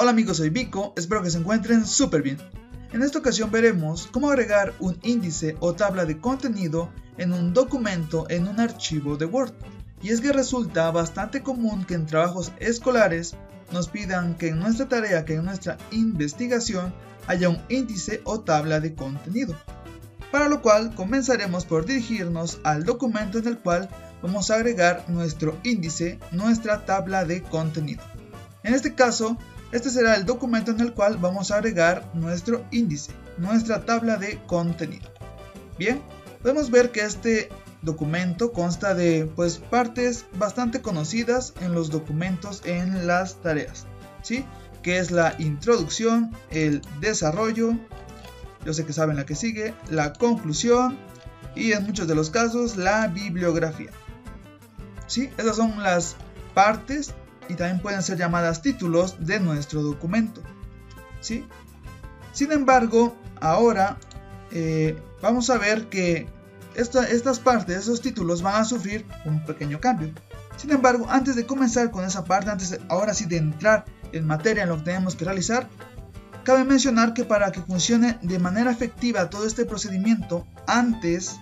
Hola amigos, soy Vico, espero que se encuentren súper bien. En esta ocasión veremos cómo agregar un índice o tabla de contenido en un documento en un archivo de Word. Y es que resulta bastante común que en trabajos escolares nos pidan que en nuestra tarea, que en nuestra investigación, haya un índice o tabla de contenido. Para lo cual comenzaremos por dirigirnos al documento en el cual vamos a agregar nuestro índice, nuestra tabla de contenido. En este caso, este será el documento en el cual vamos a agregar nuestro índice, nuestra tabla de contenido. Bien, podemos ver que este documento consta de pues partes bastante conocidas en los documentos en las tareas, ¿sí? Que es la introducción, el desarrollo, yo sé que saben la que sigue, la conclusión y en muchos de los casos la bibliografía. ¿Sí? Esas son las partes y también pueden ser llamadas títulos de nuestro documento. ¿sí? Sin embargo, ahora eh, vamos a ver que estas partes, esos títulos van a sufrir un pequeño cambio. Sin embargo, antes de comenzar con esa parte, antes ahora sí de entrar en materia en lo que tenemos que realizar, cabe mencionar que para que funcione de manera efectiva todo este procedimiento, antes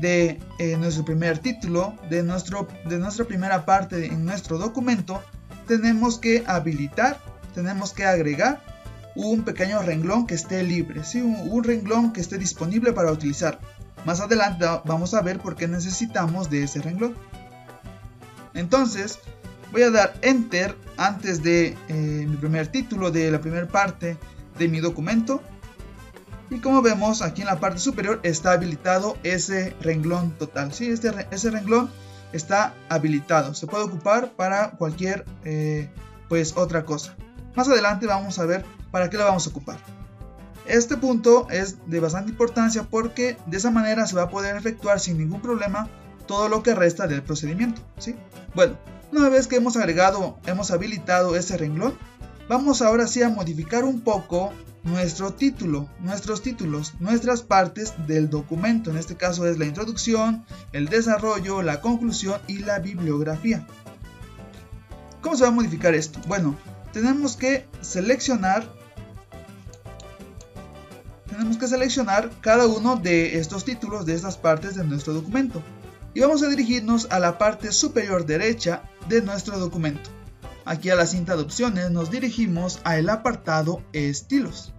de eh, nuestro primer título, de, nuestro, de nuestra primera parte en nuestro documento, tenemos que habilitar, tenemos que agregar un pequeño renglón que esté libre, ¿sí? un, renglón que esté disponible para utilizar. Más adelante vamos a ver por qué necesitamos de ese renglón. Entonces, voy a dar enter antes de eh, mi primer título de la primera parte de mi documento y como vemos aquí en la parte superior está habilitado ese renglón total. ¿sí? Este, ese renglón está habilitado. Se puede ocupar para cualquier eh, pues otra cosa. Más adelante vamos a ver para qué lo vamos a ocupar. Este punto es de bastante importancia porque de esa manera se va a poder efectuar sin ningún problema todo lo que resta del procedimiento. ¿sí? Bueno, una vez que hemos agregado, hemos habilitado ese renglón, vamos ahora sí a modificar un poco nuestro título, nuestros títulos, nuestras partes del documento. En este caso es la introducción, el desarrollo, la conclusión y la bibliografía. ¿Cómo se va a modificar esto? Bueno, tenemos que seleccionar tenemos que seleccionar cada uno de estos títulos de estas partes de nuestro documento y vamos a dirigirnos a la parte superior derecha de nuestro documento. Aquí a la cinta de opciones nos dirigimos a el apartado estilos.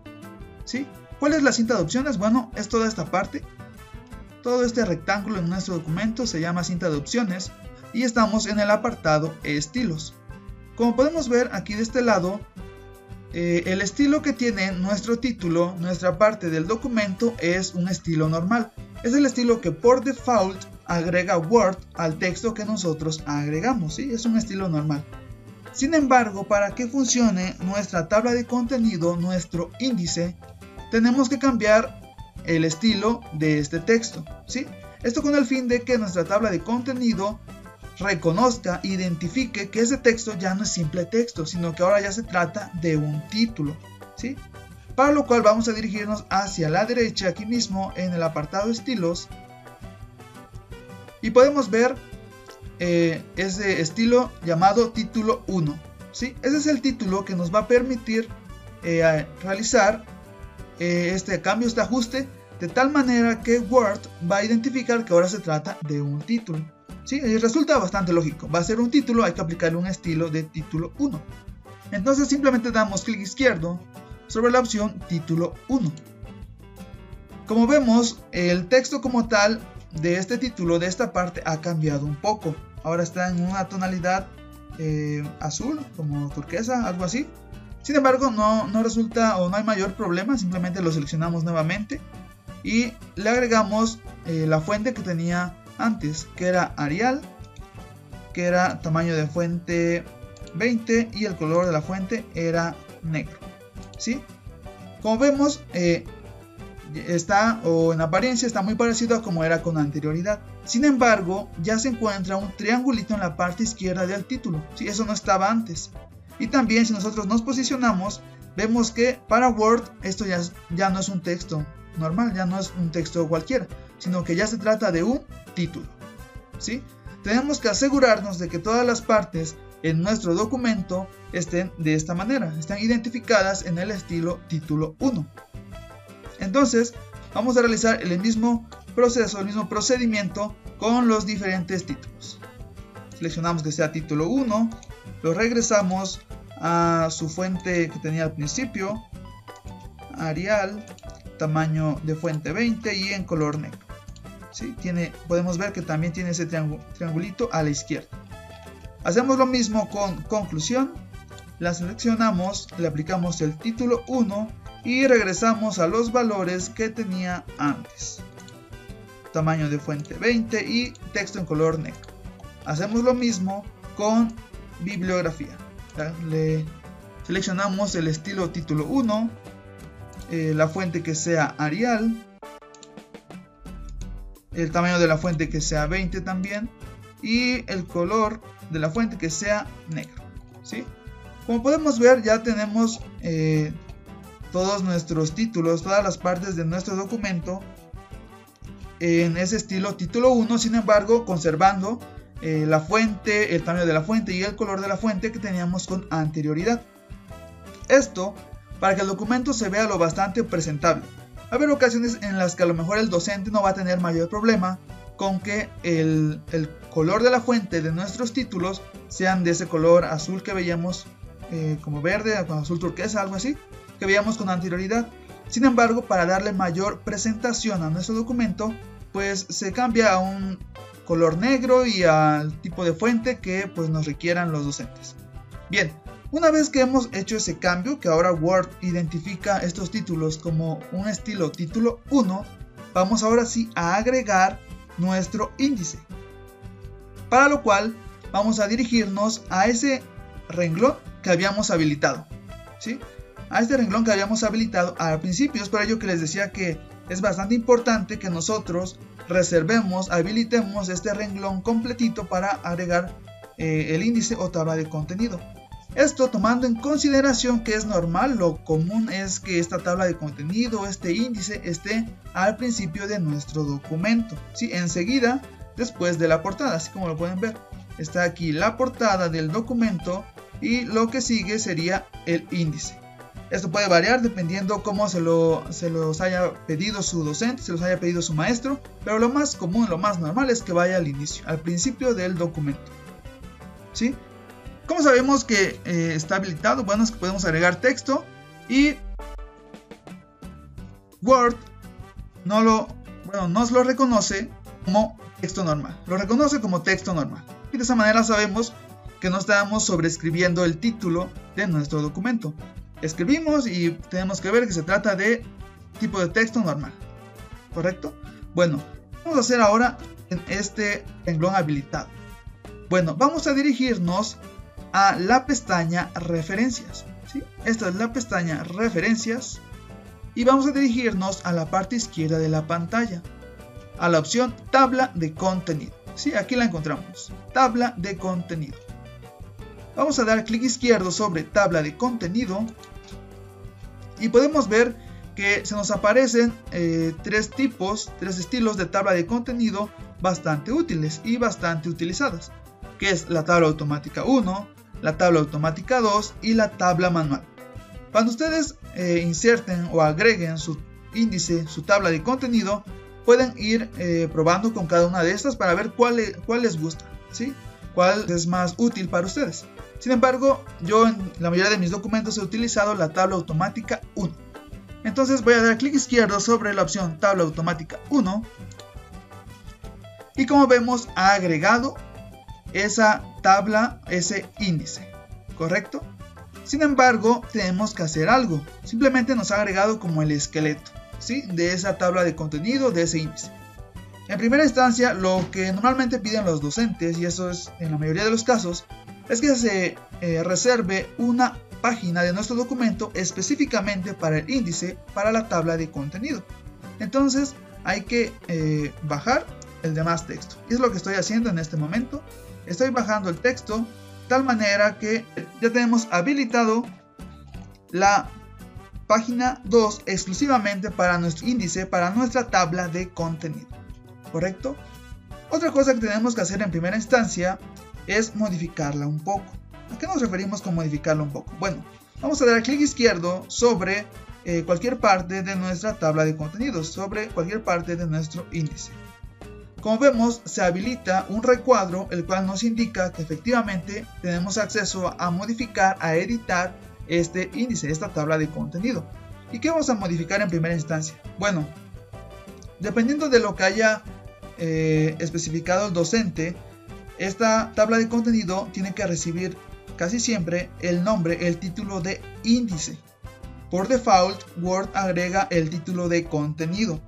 ¿sí? ¿Cuál es la cinta de opciones? Bueno, es toda esta parte. Todo este rectángulo en nuestro documento se llama cinta de opciones y estamos en el apartado estilos. Como podemos ver aquí de este lado, eh, el estilo que tiene nuestro título, nuestra parte del documento, es un estilo normal. Es el estilo que por default agrega Word al texto que nosotros agregamos, ¿sí? Es un estilo normal. Sin embargo, para que funcione nuestra tabla de contenido, nuestro índice, tenemos que cambiar el estilo de este texto, ¿sí? Esto con el fin de que nuestra tabla de contenido reconozca, identifique que ese texto ya no es simple texto, sino que ahora ya se trata de un título, ¿sí? Para lo cual vamos a dirigirnos hacia la derecha aquí mismo en el apartado estilos y podemos ver eh, ese estilo llamado título 1, ¿sí? Ese es el título que nos va a permitir eh, realizar eh, este cambio, este ajuste, de tal manera que Word va a identificar que ahora se trata de un título. ¿sí? Y resulta bastante lógico. Va a ser un título, hay que aplicarle un estilo de título 1. Entonces simplemente damos clic izquierdo sobre la opción título 1. Como vemos, el texto como tal de este título, de esta parte, ha cambiado un poco. Ahora está en una tonalidad eh, azul, como turquesa, algo así. Sin embargo, no, resulta o no hay mayor problema, simplemente lo seleccionamos nuevamente y le agregamos eh, la fuente que tenía antes, que era Arial, que era tamaño de fuente 20 y el color de la fuente era negro. ¿sí? Como vemos, eh, está o en apariencia está muy parecido a como era con anterioridad. Sin embargo, ya se encuentra un triangulito en la parte izquierda del título. ¿sí? Eso no estaba antes. Y también si nosotros nos posicionamos, vemos que para Word esto ya, ya no es un texto normal, ya no es un texto cualquiera, sino que ya se trata de un título. ¿sí? Tenemos que asegurarnos de que todas las partes en nuestro documento estén de esta manera, están identificadas en el estilo título 1. Entonces, vamos a realizar el mismo proceso, el mismo procedimiento con los diferentes títulos. Seleccionamos que sea título 1, lo regresamos a su fuente que tenía al principio, Arial, tamaño de fuente 20 y en color negro. ¿Sí? Tiene, podemos ver que también tiene ese triangulito a la izquierda. Hacemos lo mismo con conclusión, la seleccionamos, le aplicamos el título 1 y regresamos a los valores que tenía antes. Tamaño de fuente 20 y texto en color negro. Hacemos lo mismo con bibliografía. Le seleccionamos el estilo título 1, eh, la fuente que sea Arial, el tamaño de la fuente que sea 20 también y el color de la fuente que sea negro. ¿sí? Como podemos ver ya tenemos eh, todos nuestros títulos, todas las partes de nuestro documento en ese estilo título 1, sin embargo conservando eh, la fuente, el tamaño de la fuente y el color de la fuente que teníamos con anterioridad. Esto para que el documento se vea lo bastante presentable. Haber ocasiones en las que a lo mejor el docente no va a tener mayor problema con que el, color de la fuente de nuestros títulos sean de ese color azul que veíamos eh, como verde, azul turquesa, algo así, que veíamos con anterioridad. Sin embargo, para darle mayor presentación a nuestro documento, pues se cambia a un color negro y al tipo de fuente que pues nos requieran los docentes. Bien, una vez que hemos hecho ese cambio, que ahora Word identifica estos títulos como un estilo título 1, vamos ahora sí a agregar nuestro índice. Para lo cual vamos a dirigirnos a ese renglón que habíamos habilitado. ¿sí? A este renglón que habíamos habilitado al principio. Es por ello que les decía que es bastante importante que nosotros reservemos, habilitemos este renglón completito para agregar eh, el índice o tabla de contenido. Esto tomando en consideración que es normal, lo común es que esta tabla de contenido, este índice, esté al principio de nuestro documento. ¿sí? Enseguida, después de la portada, así como lo pueden ver. Está aquí la portada del documento y lo que sigue sería el índice. Esto puede variar dependiendo cómo se, lo, se los haya pedido su docente, se los haya pedido su maestro, pero lo más común, lo más normal es que vaya al inicio, al principio del documento. ¿Sí? ¿Cómo sabemos que eh, está habilitado? Bueno, es que podemos agregar texto y Word no lo, bueno, nos lo reconoce como texto normal. Lo reconoce como texto normal. Y de esa manera sabemos que no estamos sobreescribiendo el título de nuestro documento. Escribimos y tenemos que ver que se trata de tipo de texto normal. ¿Correcto? Bueno, vamos a hacer ahora en este renglón habilitado. Bueno, vamos a dirigirnos a la pestaña referencias. ¿sí? Esta es la pestaña referencias y vamos a dirigirnos a la parte izquierda de la pantalla, a la opción tabla de contenido. ¿sí? Aquí la encontramos, tabla de contenido. Vamos a dar clic izquierdo sobre tabla de contenido y podemos ver que se nos aparecen eh, tres tipos, tres estilos de tabla de contenido bastante útiles y bastante utilizadas, que es la tabla automática 1, la tabla automática 2 y la tabla manual. Cuando ustedes eh, inserten o agreguen su índice, su tabla de contenido, pueden ir eh, probando con cada una de estas para ver cuál, cuál les gusta, ¿sí? cuál es más útil para ustedes. Sin embargo, yo en la mayoría de mis documentos he utilizado la tabla automática 1. Entonces voy a dar clic izquierdo sobre la opción tabla automática 1 y como vemos ha agregado esa tabla, ese índice, ¿correcto? Sin embargo, tenemos que hacer algo. Simplemente nos ha agregado como el esqueleto, ¿sí? De esa tabla de contenido, de ese índice. En primera instancia, lo que normalmente piden los docentes, y eso es en la mayoría de los casos, es que se eh, reserve una página de nuestro documento específicamente para el índice, para la tabla de contenido. Entonces, hay que eh, bajar el demás texto. Y es lo que estoy haciendo en este momento estoy bajando el texto tal manera que ya tenemos habilitado la página 2 exclusivamente para nuestro índice, para nuestra tabla de contenido. ¿Correcto? Otra cosa que tenemos que hacer en primera instancia es modificarla un poco. ¿A qué nos referimos con modificarlo un poco? Bueno, vamos a dar clic izquierdo sobre eh, cualquier parte de nuestra tabla de contenidos, sobre cualquier parte de nuestro índice. Como vemos, se habilita un recuadro el cual nos indica que efectivamente tenemos acceso a modificar, a editar este índice, esta tabla de contenido. ¿Y qué vamos a modificar en primera instancia? Bueno, dependiendo de lo que haya eh, especificado el docente, esta tabla de contenido tiene que recibir casi siempre el nombre, el título de índice. Por default, Word agrega el título de contenido.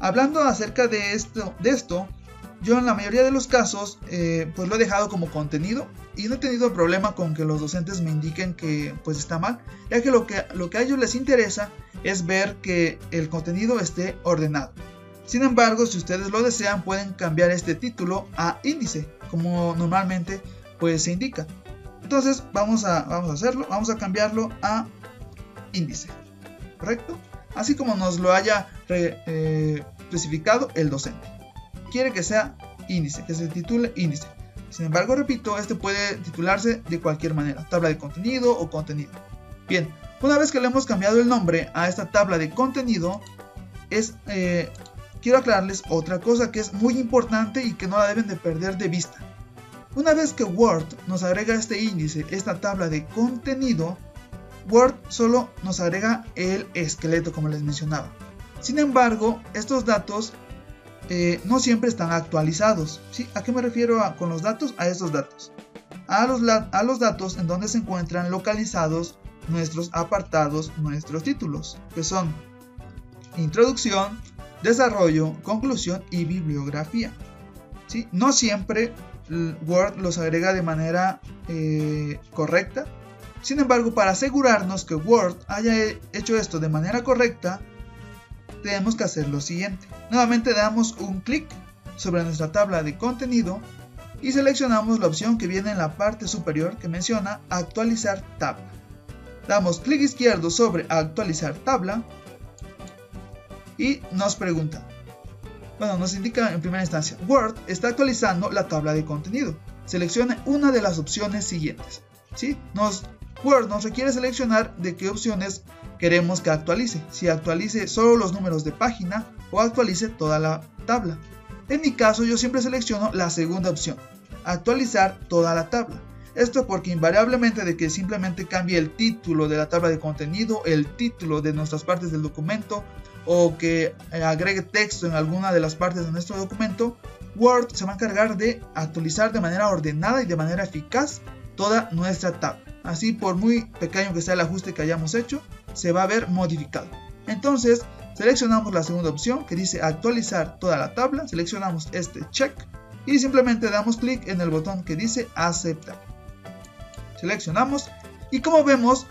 Hablando acerca de esto, de esto yo en la mayoría de los casos eh, pues lo he dejado como contenido y no he tenido problema con que los docentes me indiquen que pues está mal, ya que lo que, lo que a ellos les interesa es ver que el contenido esté ordenado. Sin embargo, si ustedes lo desean, pueden cambiar este título a índice, como normalmente pues se indica. Entonces vamos a, vamos a hacerlo, vamos a cambiarlo a índice, ¿correcto? Así como nos lo haya eh, especificado el docente. Quiere que sea índice, que se titule índice. Sin embargo, repito, este puede titularse de cualquier manera, tabla de contenido o contenido. Bien, una vez que le hemos cambiado el nombre a esta tabla de contenido, es eh, quiero aclararles otra cosa que es muy importante y que no la deben de perder de vista. Una vez que Word nos agrega este índice, esta tabla de contenido, Word solo nos agrega el esqueleto como les mencionaba. Sin embargo, estos datos eh, no siempre están actualizados. ¿A qué me refiero con los datos? A estos datos. A los datos en donde se encuentran localizados nuestros apartados, nuestros títulos, que son introducción, desarrollo, conclusión y bibliografía. ¿sí? No siempre Word los agrega de manera eh, correcta. Sin embargo, para asegurarnos que Word haya hecho esto de manera correcta, tenemos que hacer lo siguiente. Nuevamente damos un clic sobre nuestra tabla de contenido y seleccionamos la opción que viene en la parte superior que menciona actualizar tabla. Damos clic izquierdo sobre actualizar tabla y nos pregunta, bueno, nos indica en primera instancia, Word está actualizando la tabla de contenido. Seleccione una de las opciones siguientes. ¿sí? Nos, Word nos requiere seleccionar de qué opciones queremos que actualice. Si actualice solo los números de página o actualice toda la tabla. En mi caso yo siempre selecciono la segunda opción, actualizar toda la tabla. Esto porque invariablemente de que simplemente cambie el título de la tabla de contenido, el título de nuestras partes del documento o que eh, agregue texto en alguna de las partes de nuestro documento, Word se va a encargar de actualizar de manera ordenada y de manera eficaz toda nuestra tabla. Así por muy pequeño que sea el ajuste que hayamos hecho, se va a ver modificado. Entonces, seleccionamos la segunda opción que dice actualizar toda la tabla, seleccionamos este check y simplemente damos clic en el botón que dice aceptar. Seleccionamos y como vemos,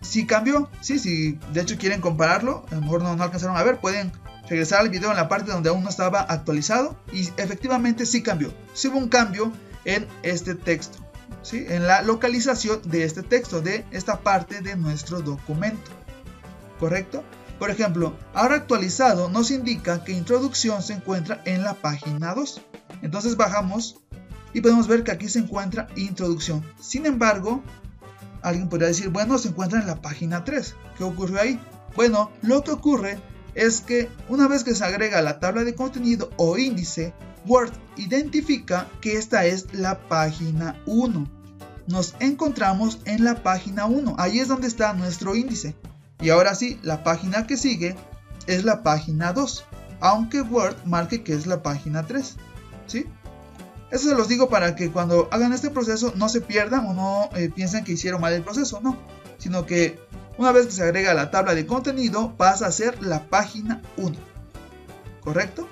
si cambió, sí, si de hecho quieren compararlo, a lo mejor no, alcanzaron a ver, pueden regresar al video en la parte donde aún no estaba actualizado y efectivamente sí cambió, sí hubo un cambio en este texto en la localización de este texto, de esta parte de nuestro documento. ¿Correcto? Por ejemplo, ahora actualizado nos indica que introducción se encuentra en la página 2. Entonces bajamos y podemos ver que aquí se encuentra introducción. Sin embargo, alguien podría decir, bueno, se encuentra en la página 3. ¿Qué ocurrió ahí? Bueno, lo que ocurre es que una vez que se agrega la tabla de contenido o índice, Word identifica que esta es la página 1. Nos encontramos en la página 1, ahí es donde está nuestro índice. Y ahora sí, la página que sigue es la página 2, aunque Word marque que es la página 3. ¿Sí? Eso se los digo para que cuando hagan este proceso no se pierdan o no eh, piensen que hicieron mal el proceso, no. Sino que una vez que se agrega la tabla de contenido pasa a ser la página 1. ¿Correcto?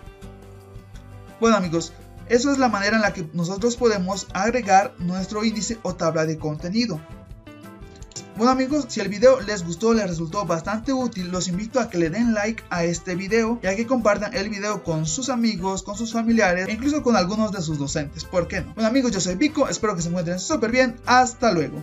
Bueno amigos, eso es la manera en la que nosotros podemos agregar nuestro índice o tabla de contenido. Bueno amigos, si el video les gustó, les resultó bastante útil, los invito a que le den like a este video y a que compartan el video con sus amigos, con sus familiares e incluso con algunos de sus docentes, ¿por qué no? Bueno amigos, yo soy Vico, espero que se encuentren súper bien, hasta luego.